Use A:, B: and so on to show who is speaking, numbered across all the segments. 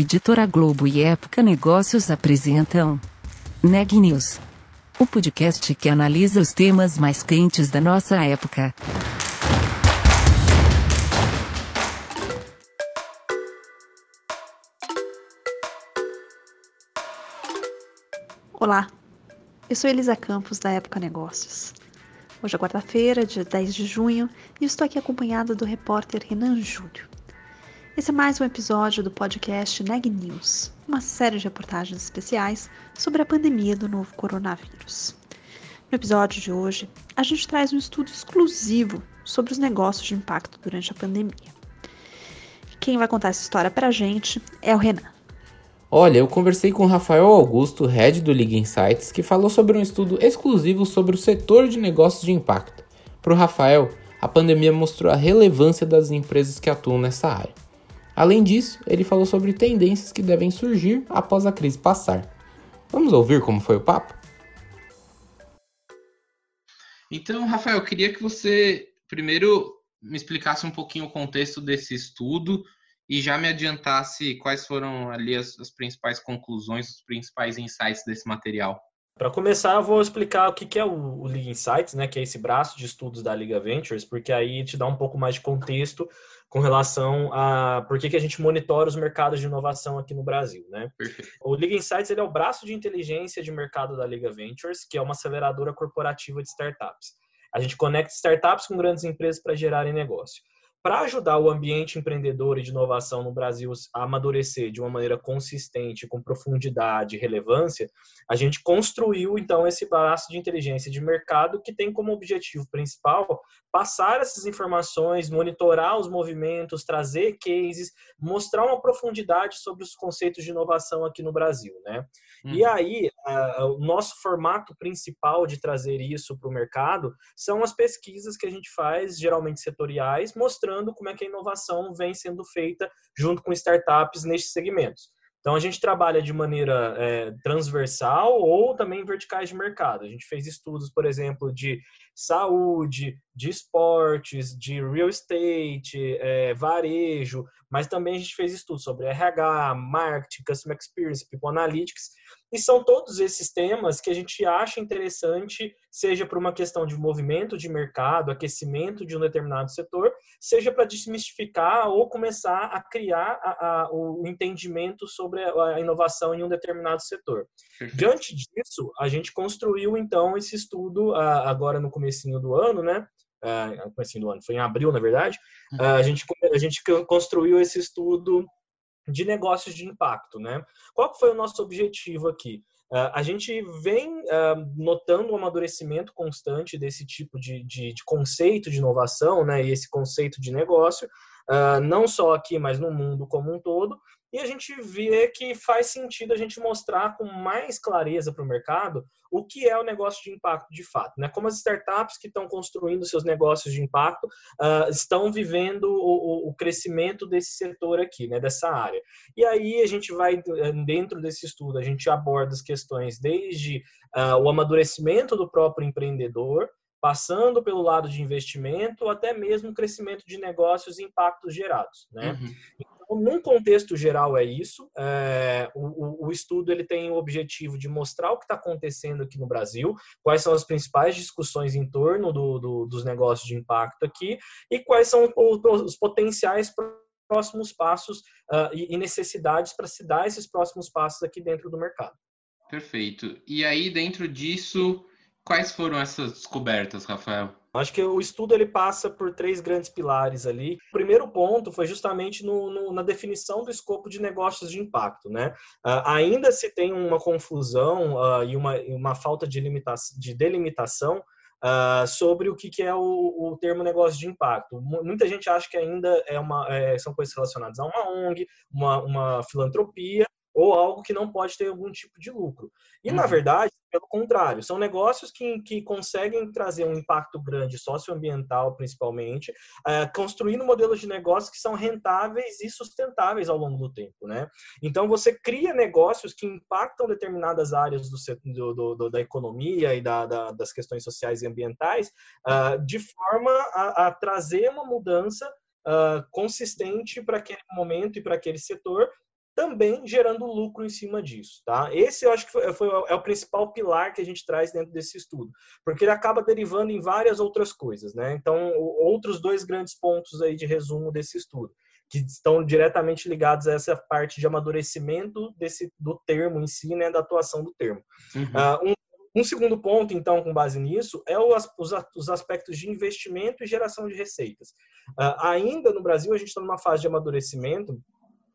A: Editora Globo e Época Negócios apresentam Neg News, o podcast que analisa os temas mais quentes da nossa época.
B: Olá, eu sou Elisa Campos da Época Negócios. Hoje é quarta-feira, dia 10 de junho, e estou aqui acompanhada do repórter Renan Júlio. Esse é mais um episódio do podcast Neg News, uma série de reportagens especiais sobre a pandemia do novo coronavírus. No episódio de hoje, a gente traz um estudo exclusivo sobre os negócios de impacto durante a pandemia. Quem vai contar essa história para a gente é o Renan.
C: Olha, eu conversei com Rafael Augusto, head do Liga Insights, que falou sobre um estudo exclusivo sobre o setor de negócios de impacto. Para o Rafael, a pandemia mostrou a relevância das empresas que atuam nessa área. Além disso, ele falou sobre tendências que devem surgir após a crise passar. Vamos ouvir como foi o papo? Então, Rafael, eu queria que você primeiro me explicasse um pouquinho o contexto desse estudo e já me adiantasse quais foram ali as, as principais conclusões, os principais insights desse material.
D: Para começar, eu vou explicar o que é o, Liga Insights, né, que é esse braço de estudos da Liga Ventures, porque aí te dá um pouco mais de contexto com relação a por que, que a gente monitora os mercados de inovação aqui no Brasil, né?
C: Perfeito.
D: O Liga Insights ele é o braço de inteligência de mercado da Liga Ventures, que é uma aceleradora corporativa de startups. A gente conecta startups com grandes empresas para gerarem negócio para ajudar o ambiente empreendedor e de inovação no Brasil a amadurecer de uma maneira consistente, com profundidade e relevância, a gente construiu então esse braço de inteligência de mercado que tem como objetivo principal passar essas informações, monitorar os movimentos, trazer cases, mostrar uma profundidade sobre os conceitos de inovação aqui no Brasil, né? E aí, uh, o nosso formato principal de trazer isso para o mercado são as pesquisas que a gente faz, geralmente setoriais, mostrando como é que a inovação vem sendo feita junto com startups nestes segmentos. Então, a gente trabalha de maneira é, transversal ou também verticais de mercado. A gente fez estudos, por exemplo, de saúde, de esportes, de real estate, é, varejo, mas também a gente fez estudos sobre RH, marketing, customer experience, people analytics, e são todos esses temas que a gente acha interessante, seja por uma questão de movimento de mercado, aquecimento de um determinado setor, seja para desmistificar ou começar a criar a, a, o entendimento sobre a inovação em um determinado setor. Diante disso, a gente construiu então esse estudo agora no comecinho do ano, né? Uh, comecinho do ano, foi em abril, na verdade, uh, a, gente, a gente construiu esse estudo de negócios de impacto, né? Qual foi o nosso objetivo aqui? Uh, a gente vem uh, notando um amadurecimento constante desse tipo de, de, de, conceito de inovação, né? E esse conceito de negócio, uh, não só aqui, mas no mundo como um todo e a gente vê que faz sentido a gente mostrar com mais clareza para o mercado o que é o negócio de impacto de fato, né? Como as startups que estão construindo seus negócios de impacto uh, estão vivendo o, o, crescimento desse setor aqui, né? Dessa área. E aí a gente vai dentro desse estudo a gente aborda as questões desde uh, o amadurecimento do próprio empreendedor passando pelo lado de investimento, até mesmo crescimento de negócios e impactos gerados. Né? Uhum. Então, num contexto geral é isso. É, o, o, estudo ele tem o objetivo de mostrar o que está acontecendo aqui no Brasil, quais são as principais discussões em torno do, do, dos negócios de impacto aqui e quais são os potenciais próximos passos uh, e necessidades para se dar esses próximos passos aqui dentro do mercado.
C: Perfeito. E aí, dentro disso, Quais foram essas descobertas, Rafael?
D: Acho que o estudo ele passa por três grandes pilares ali. O primeiro ponto foi justamente no, no, na definição do escopo de negócios de impacto, né? Uh, ainda se tem uma confusão uh, e uma, uma falta de, limitação, de delimitação Uh, sobre o que, que é o, o, termo negócio de impacto. Muita gente acha que ainda é uma, é, são coisas relacionadas a uma ONG, uma, uma filantropia, ou algo que não pode ter algum tipo de lucro. E, uhum. na verdade, pelo contrário, são negócios que, que conseguem trazer um impacto grande socioambiental, principalmente, é, construindo modelos de negócios que são rentáveis e sustentáveis ao longo do tempo, né? Então, você cria negócios que impactam determinadas áreas do, do, do da economia e da, da, das questões sociais e ambientais, uh, de forma a, a trazer uma mudança Uh, consistente para aquele momento e para aquele setor também gerando lucro em cima disso, tá? Esse eu acho que foi, foi, é o principal pilar que a gente traz dentro desse estudo, porque ele acaba derivando em várias outras coisas, né? Então, outros dois grandes pontos aí de resumo desse estudo que estão diretamente ligados a essa parte de amadurecimento desse do termo em si, né, da atuação do termo. Uhum. Uh, um um segundo ponto, então, com base nisso, é os, os aspectos de investimento e geração de receitas. Uh, ainda no Brasil, a gente está numa fase de amadurecimento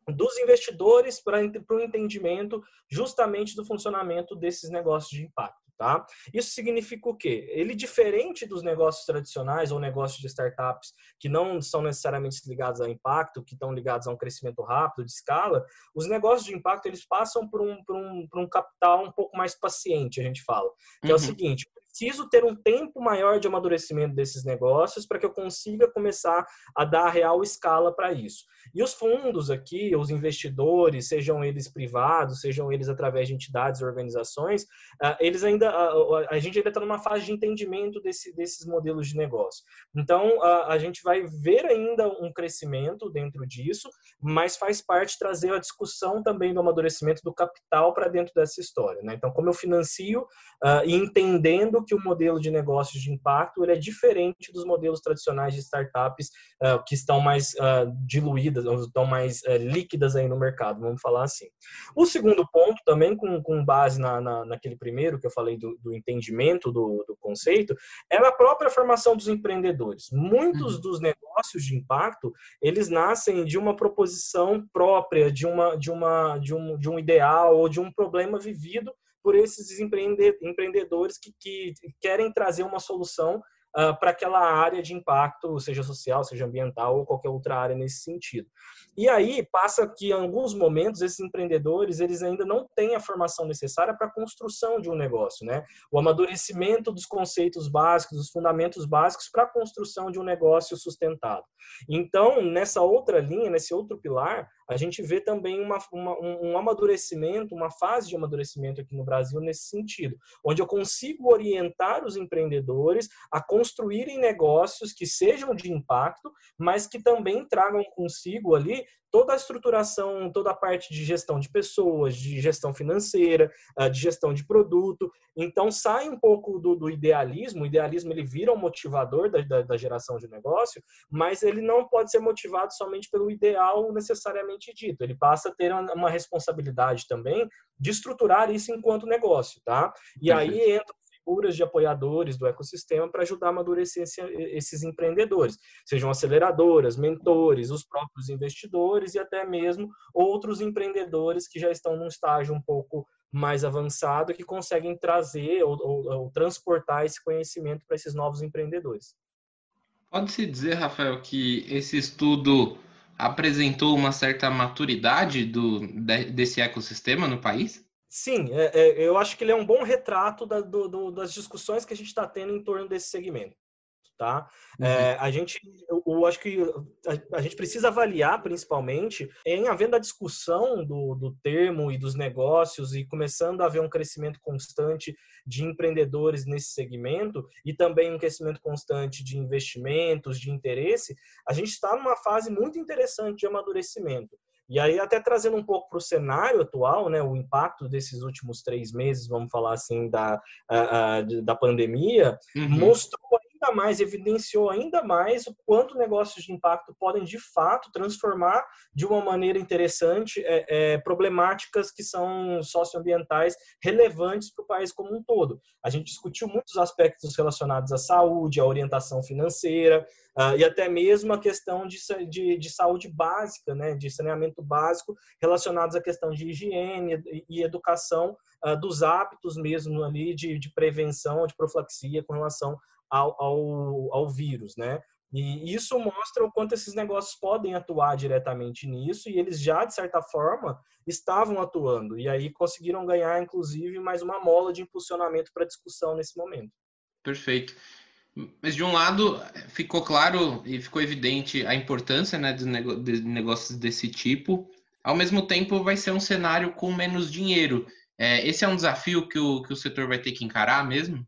D: dos investidores para o entendimento justamente do funcionamento desses negócios de impacto. Tá? Isso significa o quê? Ele, diferente dos negócios tradicionais ou negócios de startups que não são necessariamente ligados a impacto, que estão ligados a um crescimento rápido, de escala, os negócios de impacto eles passam por um, por um, por um capital um pouco mais paciente, a gente fala. Que uhum. é o uhum. seguinte: preciso ter um tempo maior de amadurecimento desses negócios para que eu consiga começar a dar a real escala para isso. E os fundos aqui, os investidores, sejam eles privados, sejam eles através de entidades organizações, ah, eles ainda a, gente ainda está numa fase de entendimento desse, desses modelos de negócio. Então a, a gente vai ver ainda um crescimento dentro disso, mas faz parte trazer a discussão também do amadurecimento do capital para dentro dessa história. Né? Então como eu financio e entendendo que o modelo de negócios de impacto ele é diferente dos modelos tradicionais de startups uh, que estão mais uh, diluídas, ou estão mais uh, líquidas aí no mercado, vamos falar assim. O segundo ponto, também com, com base na, na, naquele primeiro que eu falei do, do entendimento do, do, conceito, é a própria formação dos empreendedores. Muitos uhum. dos negócios de impacto, eles nascem de uma proposição própria, de, uma, de, uma, de, um, de um ideal ou de um problema vivido por esses empreendedores que, que querem trazer uma solução uh, para aquela área de impacto, seja social, seja ambiental ou qualquer outra área nesse sentido. E aí passa que em alguns momentos esses empreendedores eles ainda não têm a formação necessária para a construção de um negócio, né? O amadurecimento dos conceitos básicos, dos fundamentos básicos para a construção de um negócio sustentado. Então, nessa outra linha, nesse outro pilar, a gente vê também uma, uma, um amadurecimento, uma fase de amadurecimento aqui no Brasil nesse sentido, onde eu consigo orientar os empreendedores a construírem negócios que sejam de impacto, mas que também tragam consigo ali toda a estruturação, toda a parte de gestão de pessoas, de gestão financeira, ah, de gestão de produto. Então, sai um pouco do, do idealismo. O idealismo ele vira um motivador da, da, da, geração de negócio, mas ele não pode ser motivado somente pelo ideal necessariamente dito. Ele passa a ter uma responsabilidade também de estruturar isso enquanto negócio, tá? E aí entra figuras de apoiadores do ecossistema para ajudar a amadurecer esses empreendedores, sejam aceleradoras, mentores, os próprios investidores e até mesmo outros empreendedores que já estão num estágio um pouco mais avançado que conseguem trazer ou, ou, ou transportar esse conhecimento para esses novos empreendedores.
C: Pode-se dizer, Rafael, que esse estudo apresentou uma certa maturidade do, desse ecossistema no país?
D: Sim, é, é, eu acho que ele é um bom retrato da, do, do, das discussões que a gente está tendo em torno desse segmento. Tá? Uhum. É, a gente, eu, eu, acho que a, a, gente precisa avaliar, principalmente, em havendo a discussão do, do termo e dos negócios e começando a haver um crescimento constante de empreendedores nesse segmento e também um crescimento constante de investimentos, de interesse, a gente está numa fase muito interessante de amadurecimento. E aí, até trazendo um pouco para o cenário atual, né, o impacto desses últimos três meses, vamos falar assim, da, da pandemia, uhum. mostrou ainda mais, evidenciou ainda mais o quanto negócios de impacto podem, de fato, transformar de uma maneira interessante é, é, problemáticas que são socioambientais relevantes para o país como um todo. A gente discutiu muitos aspectos relacionados à saúde, à orientação financeira, uh, e até mesmo a questão de, de, de, saúde básica, né, de saneamento básico, relacionados à questão de higiene e, e educação uh, dos hábitos mesmo ali de, de prevenção, de profilaxia com relação ao, ao, ao vírus, né? E isso mostra o quanto esses negócios podem atuar diretamente nisso, e eles já, de certa forma, estavam atuando. E aí conseguiram ganhar, inclusive, mais uma mola de impulsionamento para a discussão nesse momento.
C: Perfeito. Mas, de um lado, ficou claro e ficou evidente a importância né, de negócios desse tipo. Ao mesmo tempo, vai ser um cenário com menos dinheiro. É, esse é um desafio que o, que o setor vai ter que encarar mesmo?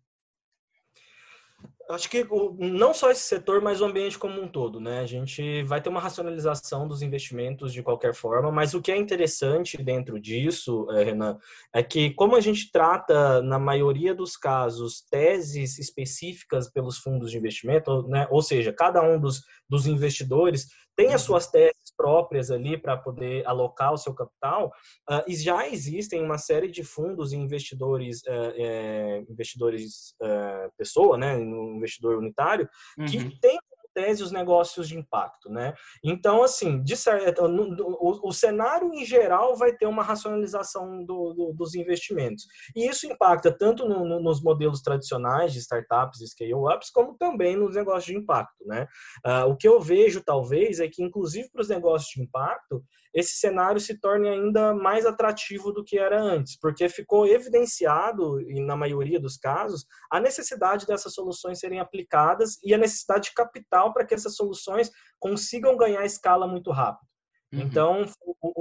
D: Acho que não só esse setor, mas o ambiente como um todo, né? A gente vai ter uma racionalização dos investimentos de qualquer forma, mas o que é interessante dentro disso, eh, Renan, é que como a gente trata, na maioria dos casos, teses específicas pelos fundos de investimento, né? Ou seja, cada um dos, dos investidores tem as uhum. suas teses próprias ali para poder alocar o seu capital, uh, e já existem uma série de fundos e investidores, uh, é, investidores uh, pessoa, né, um investidor unitário, uhum. que tem tese os negócios de impacto, né? Então, assim, certo, o, o, cenário em geral vai ter uma racionalização do, do, dos investimentos. E isso impacta tanto no, no, nos modelos tradicionais de startups e scale-ups, como também nos negócios de impacto, né? Uh, o que eu vejo, talvez, é que, inclusive para os negócios de impacto, esse cenário se torne ainda mais atrativo do que era antes, porque ficou evidenciado, e na maioria dos casos, a necessidade dessas soluções serem aplicadas e a necessidade de capital para que essas soluções consigam ganhar escala muito rápido. Uhum. Então,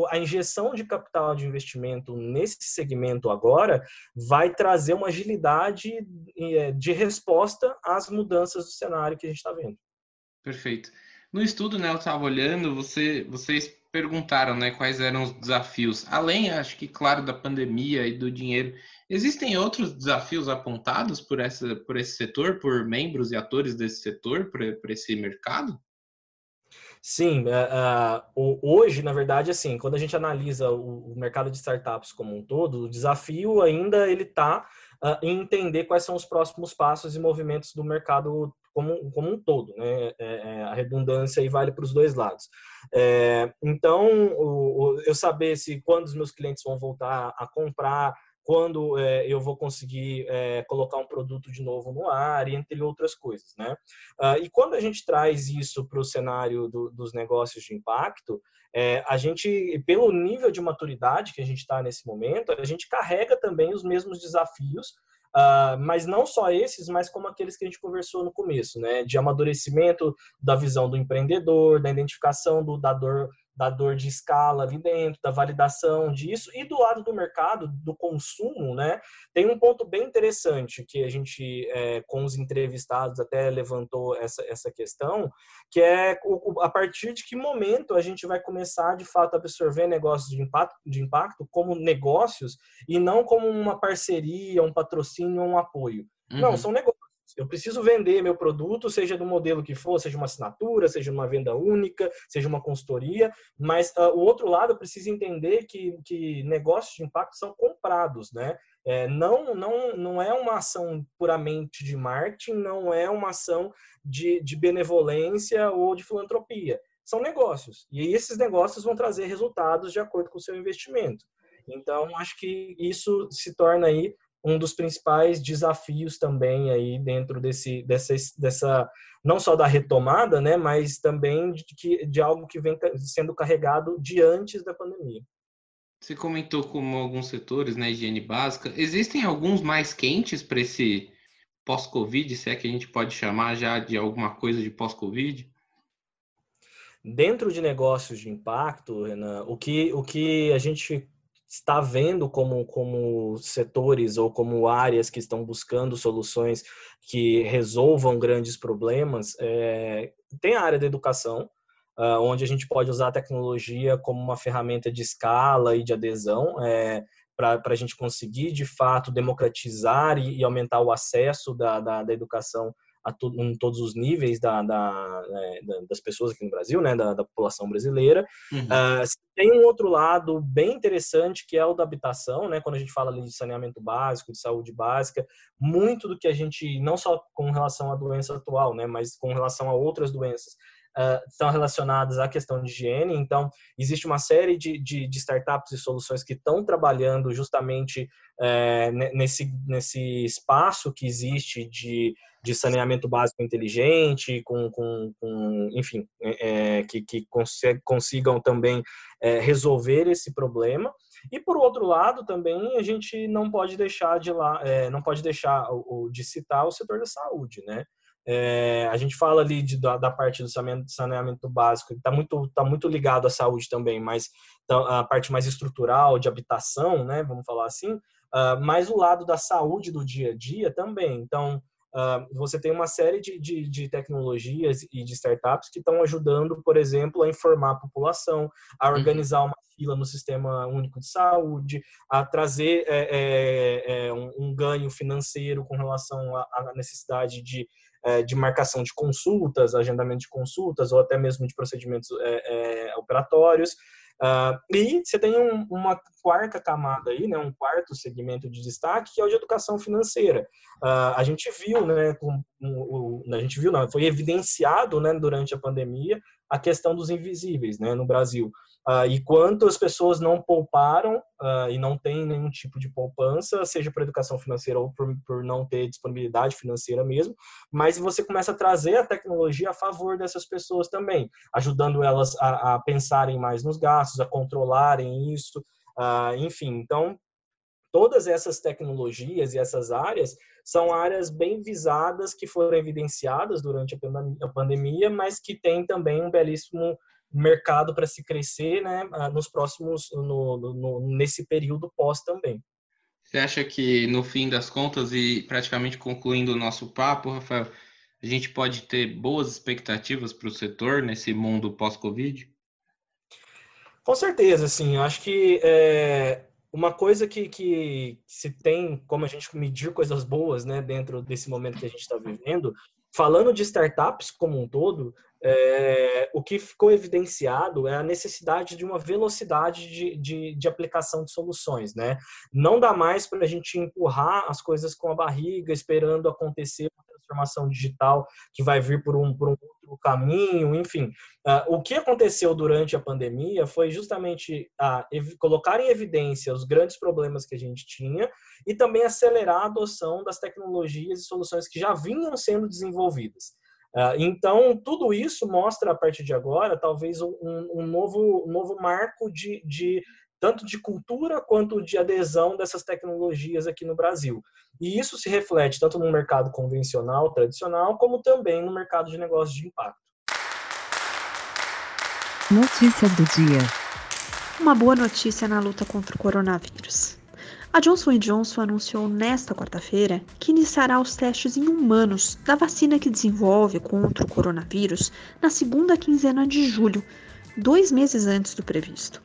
D: a injeção de capital de investimento nesse segmento agora vai trazer uma agilidade eh, de resposta às mudanças do cenário que a gente está vendo.
C: Perfeito. No estudo, né, eu estava olhando, você, vocês perguntaram, né, quais eram os desafios. Além, acho que, claro, da pandemia e do dinheiro, existem outros desafios apontados por, essa, por esse setor, por membros e atores desse setor, por esse mercado?
D: Sim, uh, hoje, na verdade, assim, quando a gente analisa o, o, mercado de startups como um todo, o desafio ainda ele está uh, em entender quais são os próximos passos e movimentos do mercado como, como um todo, né? É, é, a redundância aí vale para os dois lados. É, então, o, o, eu saber se quando os meus clientes vão voltar a comprar, quando é, eu vou conseguir é, colocar um produto de novo no ar, entre outras coisas, né? Uh, e quando a gente traz isso para o cenário do, dos negócios de impacto, é, a gente, pelo nível de maturidade que a gente está nesse momento, a gente carrega também os mesmos desafios Uh, mas não só esses, mas como aqueles que a gente conversou no começo, né? De amadurecimento da visão do empreendedor, da identificação do dador da dor de escala ali dentro, da validação disso, e do lado do mercado, do consumo, né, tem um ponto bem interessante que a gente, é, com os entrevistados, até levantou essa, essa questão, que é o, a partir de que momento a gente vai começar, de fato, a absorver negócios de impacto, de impacto como negócios e não como uma parceria, um patrocínio, um apoio. Uhum. Não, são negócios eu preciso vender meu produto, seja do modelo que for, seja uma assinatura, seja uma venda única, seja uma consultoria, mas uh, o outro lado precisa entender que, que negócios de impacto são comprados, né? É, não, não, não é uma ação puramente de marketing, não é uma ação de, de benevolência ou de filantropia. São negócios. E esses negócios vão trazer resultados de acordo com o seu investimento. Então, acho que isso se torna aí um dos principais desafios também aí dentro desse dessa, dessa não só da retomada, né, mas também de, que, de algo que vem sendo carregado de antes da pandemia.
C: Você comentou como alguns setores, né, higiene básica, existem alguns mais quentes para esse pós-Covid, se é que a gente pode chamar já de alguma coisa de pós-Covid?
D: Dentro de negócios de impacto, Renan, o que, o que a gente está vendo como, como setores ou como áreas que estão buscando soluções que resolvam grandes problemas, é, tem a área da educação, uh, onde a gente pode usar a tecnologia como uma ferramenta de escala e de adesão. É, para a gente conseguir, de fato, democratizar e, e aumentar o acesso da, da, da educação to, em todos os níveis da, da, né, das pessoas aqui no Brasil, né, da, da população brasileira. Uhum. Uh, tem um outro lado bem interessante que é o da habitação, né, quando a gente fala ali de saneamento básico, de saúde básica, muito do que a gente, não só com relação à doença atual, né, mas com relação a outras doenças, Estão relacionadas à questão de higiene. Então, existe uma série de, de, de startups e soluções que estão trabalhando justamente é, nesse, nesse espaço que existe de de saneamento básico inteligente, com, com, com enfim, é, que, que consigam também é, resolver esse problema. E por outro lado, também a gente não pode deixar de lá, não pode deixar de citar o setor da saúde, né? É, a gente fala ali de, da, da, parte do saneamento, saneamento básico, está muito, tá muito ligado à saúde também, mas então, a parte mais estrutural, de habitação, né, vamos falar assim, uh, mas o lado da saúde do dia a dia também. Então, uh, você tem uma série de, de, de, tecnologias e de startups que estão ajudando, por exemplo, a informar a população, a uhum. organizar uma fila no sistema único de saúde, a trazer é, é, é, um, um, ganho financeiro com relação à necessidade de, de marcação de consultas, agendamento de consultas ou até mesmo de procedimentos é, é, operatórios. Uh, e você tem um, uma quarta camada aí, né, um quarto segmento de destaque, que é o de educação financeira. Uh, a gente viu, né, a gente viu, não, foi evidenciado, né, durante a pandemia, a questão dos invisíveis, né, no Brasil. Uh, e quanto as pessoas não pouparam uh, e não têm nenhum tipo de poupança, seja por educação financeira ou por, por não ter disponibilidade financeira mesmo, mas você começa a trazer a tecnologia a favor dessas pessoas também, ajudando elas a, a pensarem mais nos gastos, a controlarem isso, uh, enfim. Então, todas essas tecnologias e essas áreas são áreas bem visadas que foram evidenciadas durante a pandemia, mas que têm também um belíssimo mercado para se crescer, né, ah, nos próximos, no, no, nesse período pós também.
C: Você acha que no fim das contas e praticamente concluindo o nosso papo, Rafael, a gente pode ter boas expectativas para o setor nesse mundo pós-Covid?
D: Com certeza, sim. Eu acho que é, uma coisa que, que se tem como a gente medir coisas boas né, dentro desse momento que a gente está vivendo, falando de startups como um todo, é, o que ficou evidenciado é a necessidade de uma velocidade de, de, de aplicação de soluções. Né? Não dá mais para a gente empurrar as coisas com a barriga, esperando acontecer transformação digital que vai vir por um, por um outro caminho, enfim. Uh, o que aconteceu durante a pandemia foi justamente uh, colocar em evidência os grandes problemas que a gente tinha e também acelerar a adoção das tecnologias e soluções que já vinham sendo desenvolvidas. Ah, então, tudo isso mostra, a partir de agora, talvez um, um novo, um novo marco de, de tanto de cultura quanto de adesão dessas tecnologias aqui no Brasil. E isso se reflete tanto no mercado convencional, tradicional, como também no mercado de negócios de impacto.
A: Notícias do dia.
B: Uma boa notícia na luta contra o coronavírus. A Johnson Johnson anunciou nesta quarta-feira que iniciará os testes em humanos da vacina que desenvolve contra o coronavírus na segunda quinzena de julho, dois meses antes do previsto.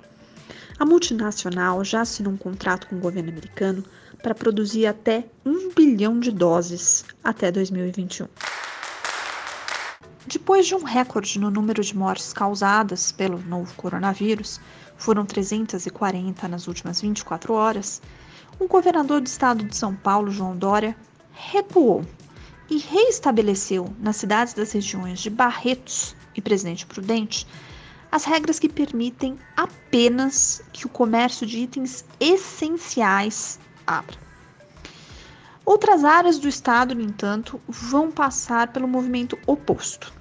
B: A multinacional já assinou um contrato com o governo americano para produzir até um bilhão de doses até 2021. Depois de um recorde no número de mortes causadas pelo novo coronavírus, foram 340 nas últimas 24 horas, o governador do estado de São Paulo, João Dória, recuou e reestabeleceu nas cidades das regiões de Barretos e Presidente Prudente as regras que permitem apenas que o comércio de itens essenciais abra. Outras áreas do estado, no entanto, vão passar pelo movimento oposto.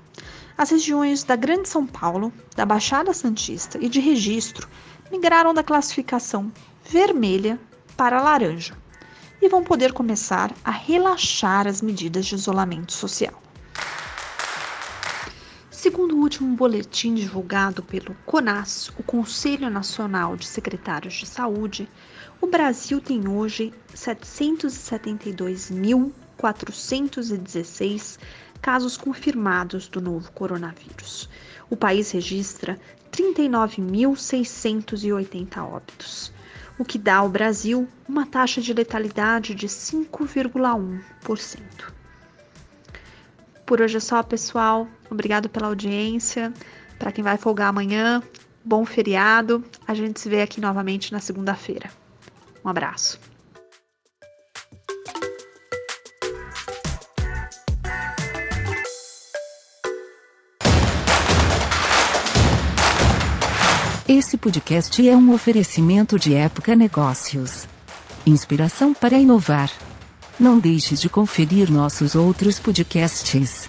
B: As regiões da Grande São Paulo, da Baixada Santista e de Registro migraram da classificação vermelha para laranja e vão poder começar a relaxar as medidas de isolamento social. Segundo o último boletim divulgado pelo CONAS, o Conselho Nacional de Secretários de Saúde, o Brasil tem hoje 772.416 casos confirmados do novo coronavírus. O país registra 39.680 óbitos o que dá ao Brasil uma taxa de letalidade de 5,1%. Por hoje é só, pessoal. Obrigado pela audiência. Para quem vai folgar amanhã, bom feriado. A gente se vê aqui novamente na segunda-feira. Um abraço.
A: Esse podcast é um oferecimento de Época Negócios. Inspiração para inovar. Não deixe de conferir nossos outros podcasts.